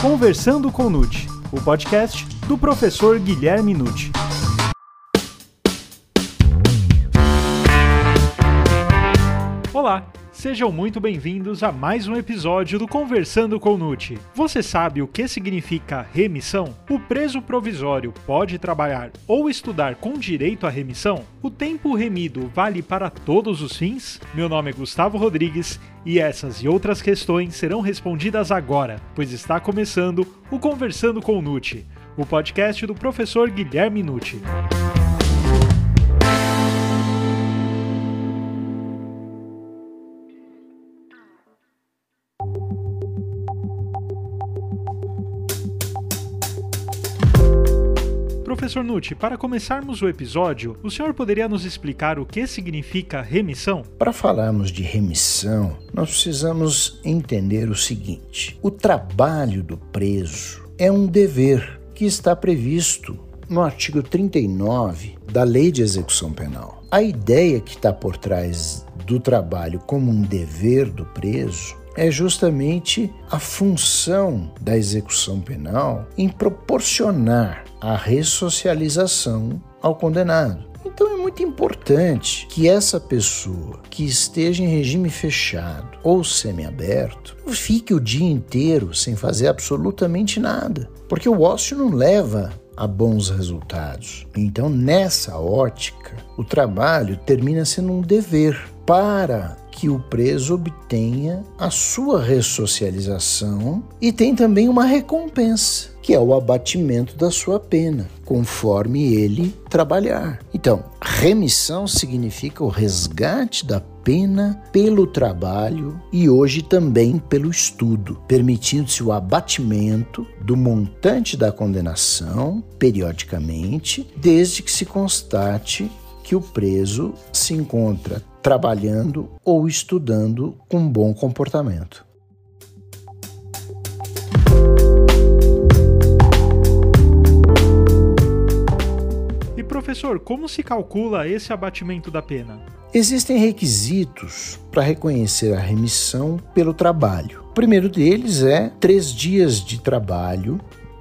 Conversando com Nute, o podcast do professor Guilherme Nute. Olá, sejam muito bem-vindos a mais um episódio do Conversando com Nute. Você sabe o que significa remissão? O preso provisório pode trabalhar ou estudar com direito à remissão? O tempo remido vale para todos os fins? Meu nome é Gustavo Rodrigues e essas e outras questões serão respondidas agora, pois está começando o Conversando com Nute, o podcast do professor Guilherme Nucci. Professor Nucci, para começarmos o episódio, o senhor poderia nos explicar o que significa remissão? Para falarmos de remissão, nós precisamos entender o seguinte: o trabalho do preso é um dever que está previsto no artigo 39 da Lei de Execução Penal. A ideia que está por trás do trabalho como um dever do preso é justamente a função da execução penal em proporcionar a ressocialização ao condenado. Então é muito importante que essa pessoa que esteja em regime fechado ou semiaberto fique o dia inteiro sem fazer absolutamente nada, porque o ócio não leva a bons resultados. Então, nessa ótica, o trabalho termina sendo um dever para que o preso obtenha a sua ressocialização e tem também uma recompensa, que é o abatimento da sua pena, conforme ele trabalhar. Então, remissão significa o resgate da pena pelo trabalho e hoje também pelo estudo, permitindo-se o abatimento do montante da condenação periodicamente, desde que se constate que o preso se encontra trabalhando ou estudando com bom comportamento. E professor, como se calcula esse abatimento da pena? Existem requisitos para reconhecer a remissão pelo trabalho. O primeiro deles é três dias de trabalho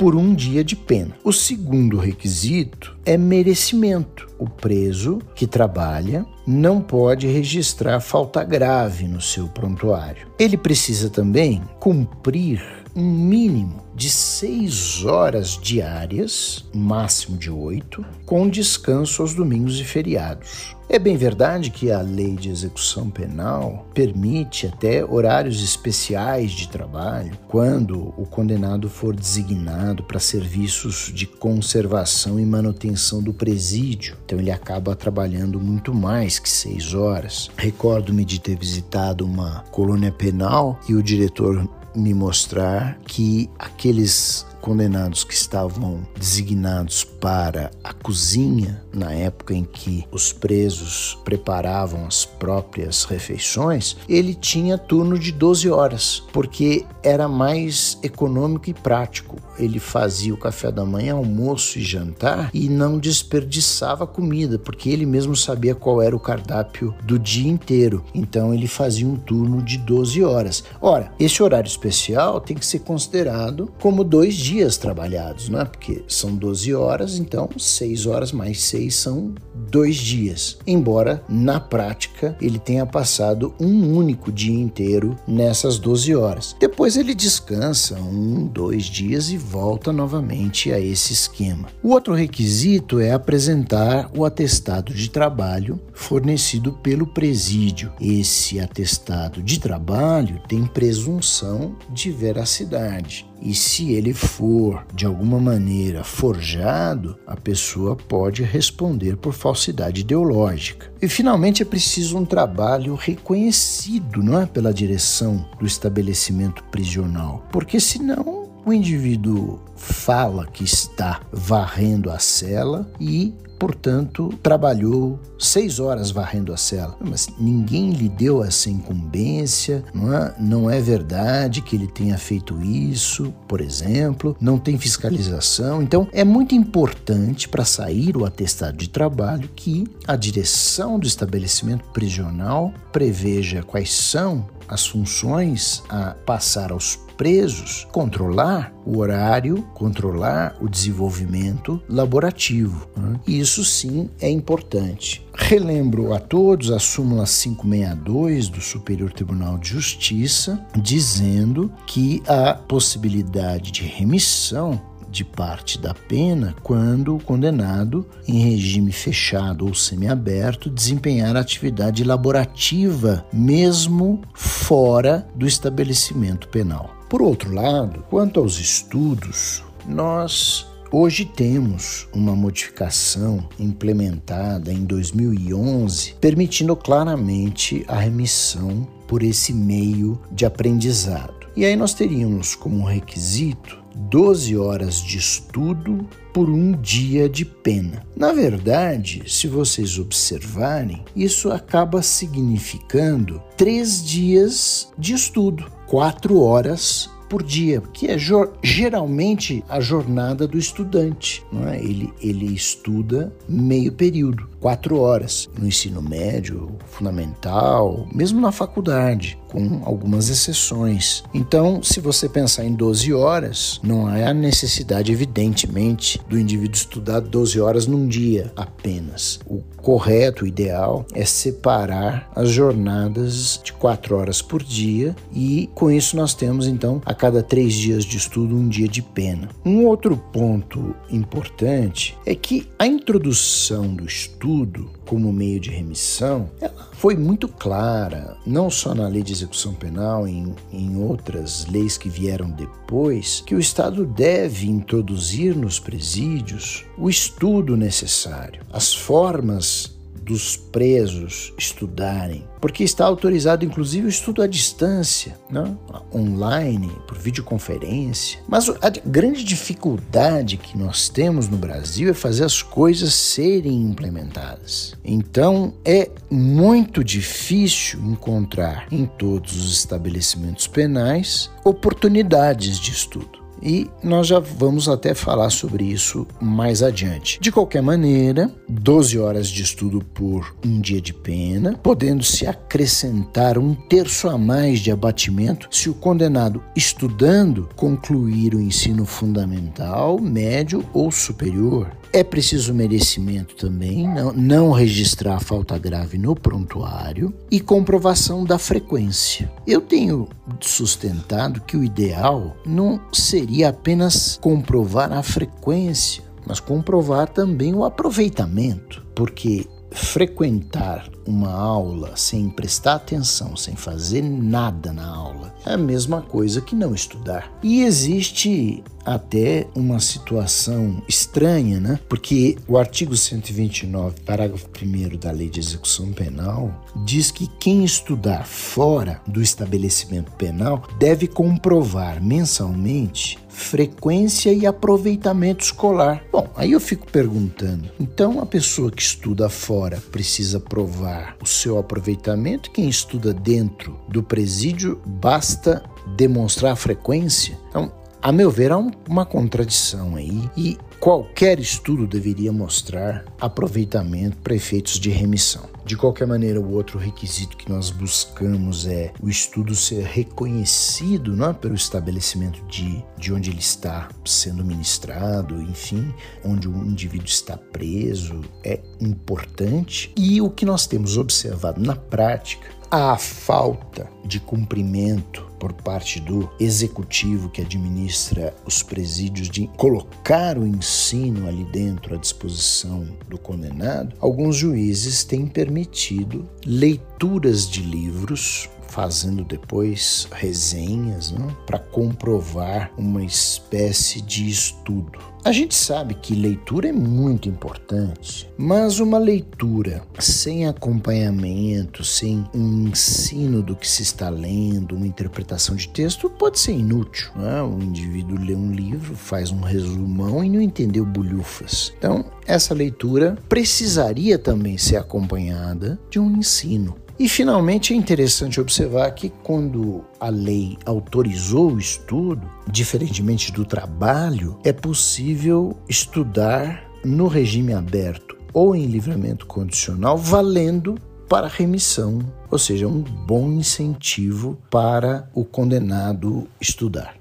por um dia de pena. O segundo requisito é merecimento. O preso que trabalha não pode registrar falta grave no seu prontuário. Ele precisa também cumprir um mínimo de seis horas diárias, máximo de oito, com descanso aos domingos e feriados. É bem verdade que a lei de execução penal permite até horários especiais de trabalho quando o condenado for designado para serviços de conservação e manutenção do presídio. Então ele acaba trabalhando muito mais que seis horas. Recordo-me de ter visitado uma colônia penal e o diretor me mostrar que aqueles condenados que estavam designados para a cozinha na época em que os presos preparavam as próprias refeições, ele tinha turno de 12 horas, porque era mais econômico e prático. Ele fazia o café da manhã, almoço e jantar e não desperdiçava comida, porque ele mesmo sabia qual era o cardápio do dia inteiro. Então ele fazia um turno de 12 horas. Ora, esse horário especial tem que ser considerado como dois dias trabalhados, né? Porque são 12 horas, então 6 horas mais 6 são dois dias. Embora na prática ele tenha passado um único dia inteiro nessas 12 horas. Depois ele descansa um, dois dias e volta novamente a esse esquema. O outro requisito é apresentar o atestado de trabalho fornecido pelo presídio. Esse atestado de trabalho tem presunção de veracidade. E se ele for de alguma maneira forjado, a pessoa pode responder por falsidade ideológica. E finalmente é preciso um trabalho reconhecido, não é, pela direção do estabelecimento prisional, porque senão o indivíduo fala que está varrendo a cela e portanto, trabalhou seis horas varrendo a cela. Mas ninguém lhe deu essa incumbência, não é, não é verdade que ele tenha feito isso, por exemplo, não tem fiscalização. Então, é muito importante para sair o atestado de trabalho que a direção do estabelecimento prisional preveja quais são as funções a passar aos presos, controlar o horário, controlar o desenvolvimento laborativo. Né? Isso sim é importante. Relembro a todos a súmula 562 do Superior Tribunal de Justiça, dizendo que a possibilidade de remissão de parte da pena quando o condenado, em regime fechado ou semiaberto, desempenhar atividade laborativa, mesmo fora do estabelecimento penal. Por outro lado, quanto aos estudos, nós Hoje temos uma modificação implementada em 2011, permitindo claramente a remissão por esse meio de aprendizado. E aí nós teríamos como requisito 12 horas de estudo por um dia de pena. Na verdade, se vocês observarem, isso acaba significando três dias de estudo, quatro horas por dia, que é geralmente a jornada do estudante. É? ele, ele estuda meio período, quatro horas, no ensino médio, fundamental, mesmo na faculdade com algumas exceções. Então, se você pensar em 12 horas, não há a necessidade, evidentemente, do indivíduo estudar 12 horas num dia apenas. O correto, o ideal, é separar as jornadas de 4 horas por dia e com isso nós temos então a cada três dias de estudo um dia de pena. Um outro ponto importante é que a introdução do estudo como meio de remissão, ela foi muito clara, não só na lei de execução penal, em, em outras leis que vieram depois, que o Estado deve introduzir nos presídios o estudo necessário, as formas dos presos estudarem, porque está autorizado inclusive o estudo à distância, né? online, por videoconferência. Mas a grande dificuldade que nós temos no Brasil é fazer as coisas serem implementadas. Então é muito difícil encontrar em todos os estabelecimentos penais oportunidades de estudo e nós já vamos até falar sobre isso mais adiante. De qualquer maneira, 12 horas de estudo por um dia de pena, podendo se acrescentar um terço a mais de abatimento se o condenado estudando concluir o ensino fundamental, médio ou superior. É preciso merecimento também, não, não registrar a falta grave no prontuário e comprovação da frequência. Eu tenho sustentado que o ideal não seria apenas comprovar a frequência, mas comprovar também o aproveitamento, porque frequentar uma aula sem prestar atenção, sem fazer nada na aula, é a mesma coisa que não estudar. E existe até uma situação estranha, né? Porque o artigo 129, parágrafo 1 da Lei de Execução Penal, diz que quem estudar fora do estabelecimento penal deve comprovar mensalmente frequência e aproveitamento escolar. Bom, aí eu fico perguntando: então a pessoa que estuda fora precisa provar o seu aproveitamento? Quem estuda dentro do presídio basta demonstrar a frequência? Então, a meu ver, há uma contradição aí e qualquer estudo deveria mostrar aproveitamento para efeitos de remissão. De qualquer maneira, o outro requisito que nós buscamos é o estudo ser reconhecido não é, pelo estabelecimento de, de onde ele está sendo ministrado, enfim, onde o indivíduo está preso, é importante. E o que nós temos observado na prática, a falta de cumprimento por parte do executivo que administra os presídios de colocar o ensino ali dentro à disposição do condenado, alguns juízes têm permitido leituras de livros fazendo depois resenhas né, para comprovar uma espécie de estudo. A gente sabe que leitura é muito importante, mas uma leitura sem acompanhamento, sem um ensino do que se está lendo, uma interpretação de texto, pode ser inútil. Né? O indivíduo lê um livro, faz um resumão e não entendeu bolhufas. Então, essa leitura precisaria também ser acompanhada de um ensino. E finalmente é interessante observar que quando a lei autorizou o estudo, diferentemente do trabalho, é possível estudar no regime aberto ou em livramento condicional, valendo para remissão, ou seja, um bom incentivo para o condenado estudar.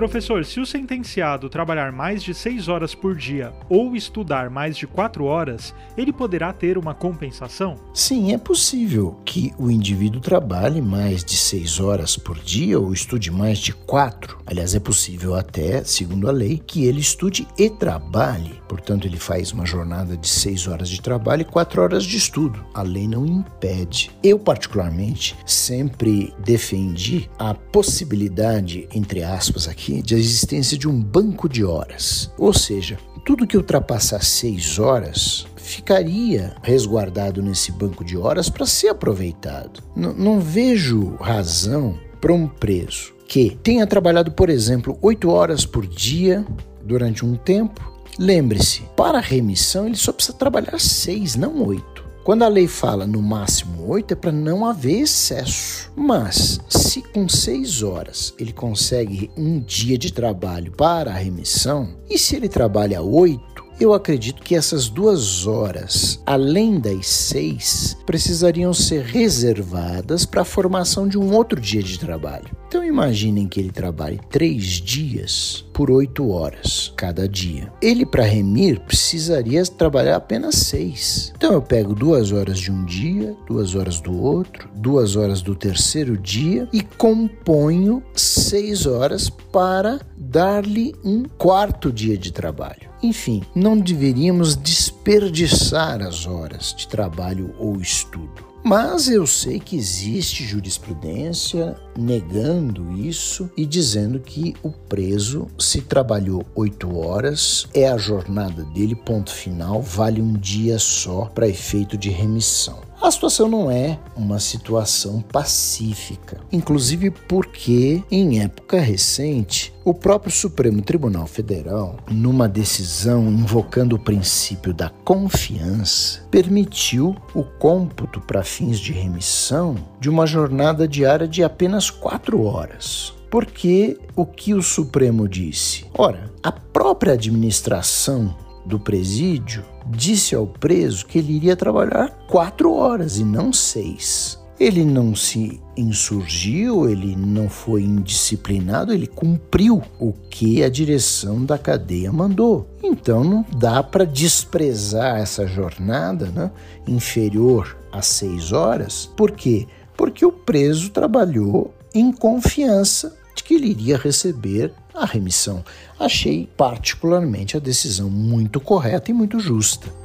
Professor, se o sentenciado trabalhar mais de 6 horas por dia ou estudar mais de 4 horas, ele poderá ter uma compensação? Sim, é possível que o indivíduo trabalhe mais de 6 horas por dia ou estude mais de 4. Aliás, é possível até, segundo a lei, que ele estude e trabalhe. Portanto, ele faz uma jornada de 6 horas de trabalho e 4 horas de estudo. A lei não impede. Eu, particularmente, sempre defendi a possibilidade, entre aspas, aqui, de existência de um banco de horas. Ou seja, tudo que ultrapassar seis horas ficaria resguardado nesse banco de horas para ser aproveitado. N não vejo razão para um preso que tenha trabalhado, por exemplo, oito horas por dia durante um tempo. Lembre-se, para remissão ele só precisa trabalhar seis, não oito. Quando a lei fala no máximo oito, é para não haver excesso. Mas, se com seis horas ele consegue um dia de trabalho para a remissão, e se ele trabalha oito, eu acredito que essas duas horas, além das seis, precisariam ser reservadas para a formação de um outro dia de trabalho. Então imaginem que ele trabalhe três dias por oito horas cada dia. Ele, para remir, precisaria trabalhar apenas seis. Então eu pego duas horas de um dia, duas horas do outro, duas horas do terceiro dia e componho seis horas para dar-lhe um quarto dia de trabalho. Enfim, não deveríamos desperdiçar as horas de trabalho ou estudo. Mas eu sei que existe jurisprudência negando isso e dizendo que o preso, se trabalhou oito horas, é a jornada dele, ponto final, vale um dia só para efeito de remissão. A situação não é uma situação pacífica, inclusive porque, em época recente, o próprio Supremo Tribunal Federal, numa decisão invocando o princípio da confiança, permitiu o cômputo para fins de remissão de uma jornada diária de apenas quatro horas. Porque o que o Supremo disse? Ora, a própria administração do presídio disse ao preso que ele iria trabalhar quatro horas e não seis. Ele não se insurgiu, ele não foi indisciplinado, ele cumpriu o que a direção da cadeia mandou. Então não dá para desprezar essa jornada né, inferior a seis horas. Por quê? Porque o preso trabalhou em confiança de que ele iria receber a remissão. Achei particularmente a decisão muito correta e muito justa.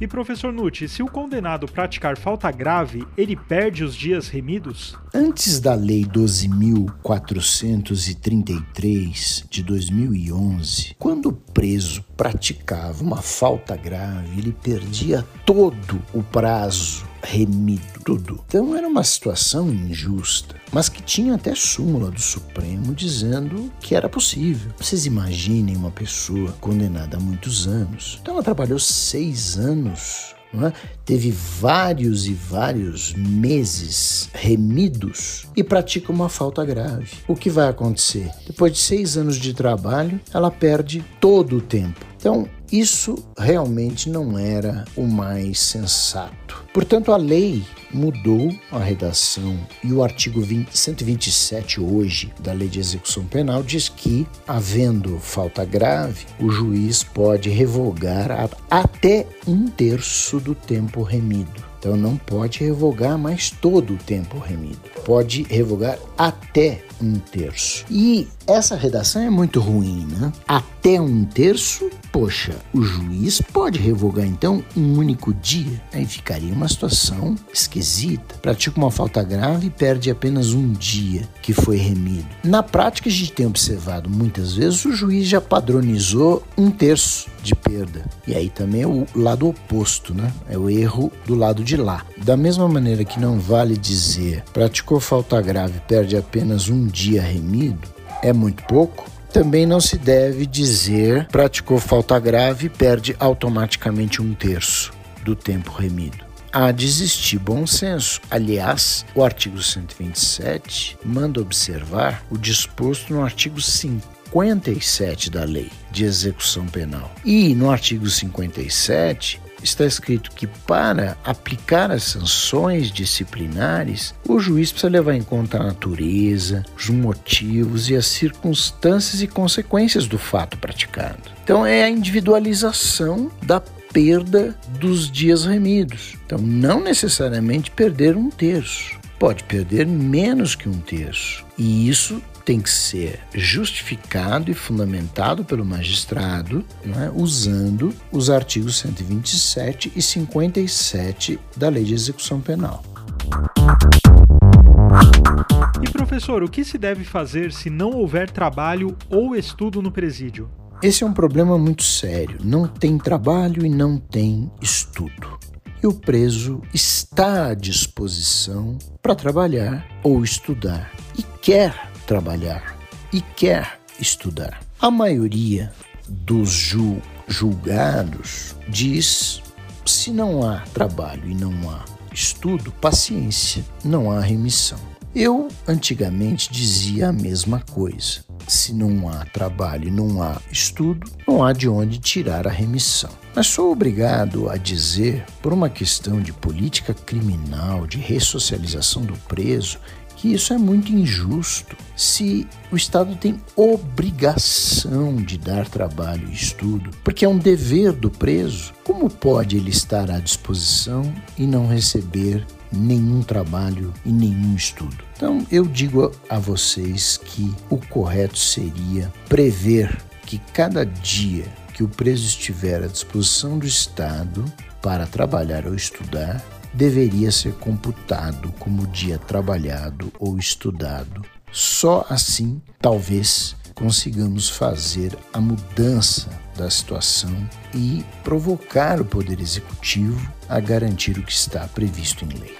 E professor Nutti, se o condenado praticar falta grave, ele perde os dias remidos? Antes da Lei 12.433 de 2011, quando o preso praticava uma falta grave, ele perdia todo o prazo remido, tudo. Então era uma situação injusta, mas que tinha até súmula do Supremo dizendo que era possível. Vocês imaginem uma pessoa condenada a muitos anos. Então ela trabalhou seis anos é? teve vários e vários meses remidos e pratica uma falta grave. O que vai acontecer? Depois de seis anos de trabalho, ela perde todo o tempo. Então, isso realmente não era o mais sensato. Portanto, a lei mudou a redação e o artigo 20, 127 hoje da Lei de Execução Penal diz que, havendo falta grave, o juiz pode revogar a, até um terço do tempo remido. Então não pode revogar mais todo o tempo remido. Pode revogar até um terço. E essa redação é muito ruim, né? Até um terço, poxa, o juiz pode revogar então um único dia. Aí ficaria uma situação esquisita. Pratica uma falta grave e perde apenas um dia que foi remido. Na prática, a gente tem observado muitas vezes o juiz já padronizou um terço de perda. E aí também é o lado oposto, né? É o erro do lado de lá. Da mesma maneira que não vale dizer praticou falta grave, perde apenas um dia remido, é muito pouco, também não se deve dizer praticou falta grave perde automaticamente um terço do tempo remido. há de existir bom senso. Aliás, o artigo 127 manda observar o disposto no artigo 57 da Lei de Execução Penal. E no artigo 57 está escrito que para aplicar as sanções disciplinares, o juiz precisa levar em conta a natureza, os motivos e as circunstâncias e consequências do fato praticado. Então é a individualização da perda dos dias remidos. Então, não necessariamente perder um terço, pode perder menos que um terço. E isso tem que ser justificado e fundamentado pelo magistrado, é? usando os artigos 127 e 57 da Lei de Execução Penal. E professor, o que se deve fazer se não houver trabalho ou estudo no presídio? Esse é um problema muito sério. Não tem trabalho e não tem estudo. E o preso está à disposição para trabalhar ou estudar e quer trabalhar e quer estudar. A maioria dos ju julgados diz: se não há trabalho e não há estudo, paciência, não há remissão. Eu antigamente dizia a mesma coisa. Se não há trabalho e não há estudo, não há de onde tirar a remissão. Mas sou obrigado a dizer, por uma questão de política criminal, de ressocialização do preso, que isso é muito injusto. Se o Estado tem obrigação de dar trabalho e estudo, porque é um dever do preso, como pode ele estar à disposição e não receber nenhum trabalho e nenhum estudo? Então, eu digo a vocês que o correto seria prever que cada dia que o preso estiver à disposição do Estado para trabalhar ou estudar, deveria ser computado como dia trabalhado ou estudado. Só assim, talvez, consigamos fazer a mudança da situação e provocar o Poder Executivo a garantir o que está previsto em lei.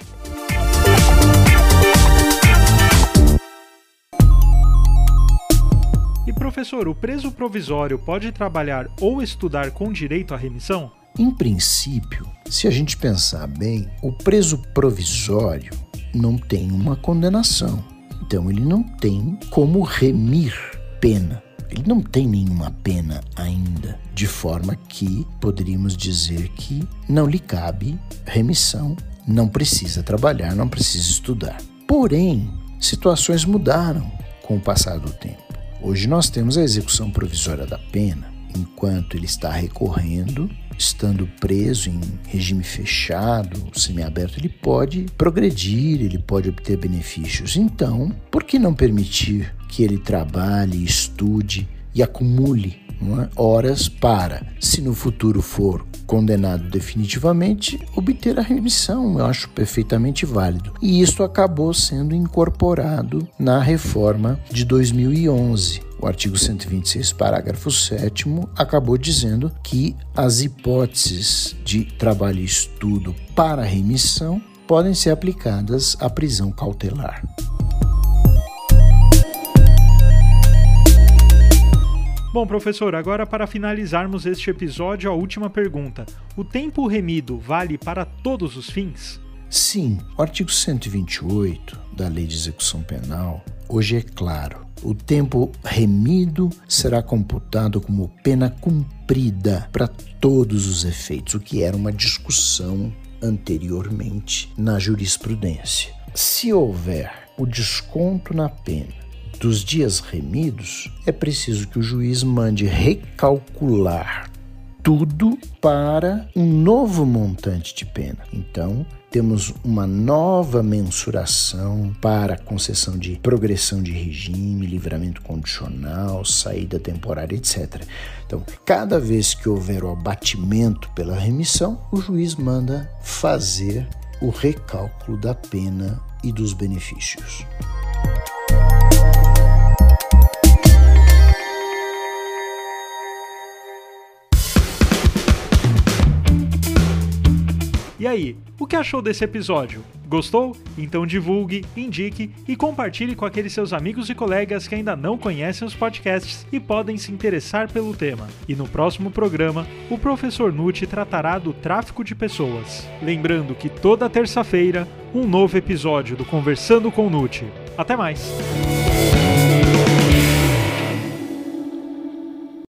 E professor, o preso provisório pode trabalhar ou estudar com direito à remissão? Em princípio, se a gente pensar bem, o preso provisório não tem uma condenação. Então ele não tem como remir pena. Ele não tem nenhuma pena ainda, de forma que poderíamos dizer que não lhe cabe remissão, não precisa trabalhar, não precisa estudar. Porém, situações mudaram com o passar do tempo. Hoje nós temos a execução provisória da pena, enquanto ele está recorrendo estando preso em regime fechado, semiaberto, ele pode progredir, ele pode obter benefícios. Então, por que não permitir que ele trabalhe, estude e acumule é? horas para, se no futuro for condenado definitivamente, obter a remissão. Eu acho perfeitamente válido. E isso acabou sendo incorporado na reforma de 2011 o artigo 126, parágrafo 7, acabou dizendo que as hipóteses de trabalho e estudo para remissão podem ser aplicadas à prisão cautelar. Bom, professor, agora para finalizarmos este episódio, a última pergunta: o tempo remido vale para todos os fins? Sim, o artigo 128 da Lei de Execução Penal hoje é claro. O tempo remido será computado como pena cumprida para todos os efeitos, o que era uma discussão anteriormente na jurisprudência. Se houver o desconto na pena dos dias remidos, é preciso que o juiz mande recalcular tudo para um novo montante de pena. Então, temos uma nova mensuração para concessão de progressão de regime, livramento condicional, saída temporária, etc. Então, cada vez que houver o abatimento pela remissão, o juiz manda fazer o recálculo da pena e dos benefícios. E aí, o que achou desse episódio? Gostou? Então divulgue, indique e compartilhe com aqueles seus amigos e colegas que ainda não conhecem os podcasts e podem se interessar pelo tema. E no próximo programa, o professor Nutti tratará do tráfico de pessoas. Lembrando que toda terça-feira, um novo episódio do Conversando com Nutti. Até mais!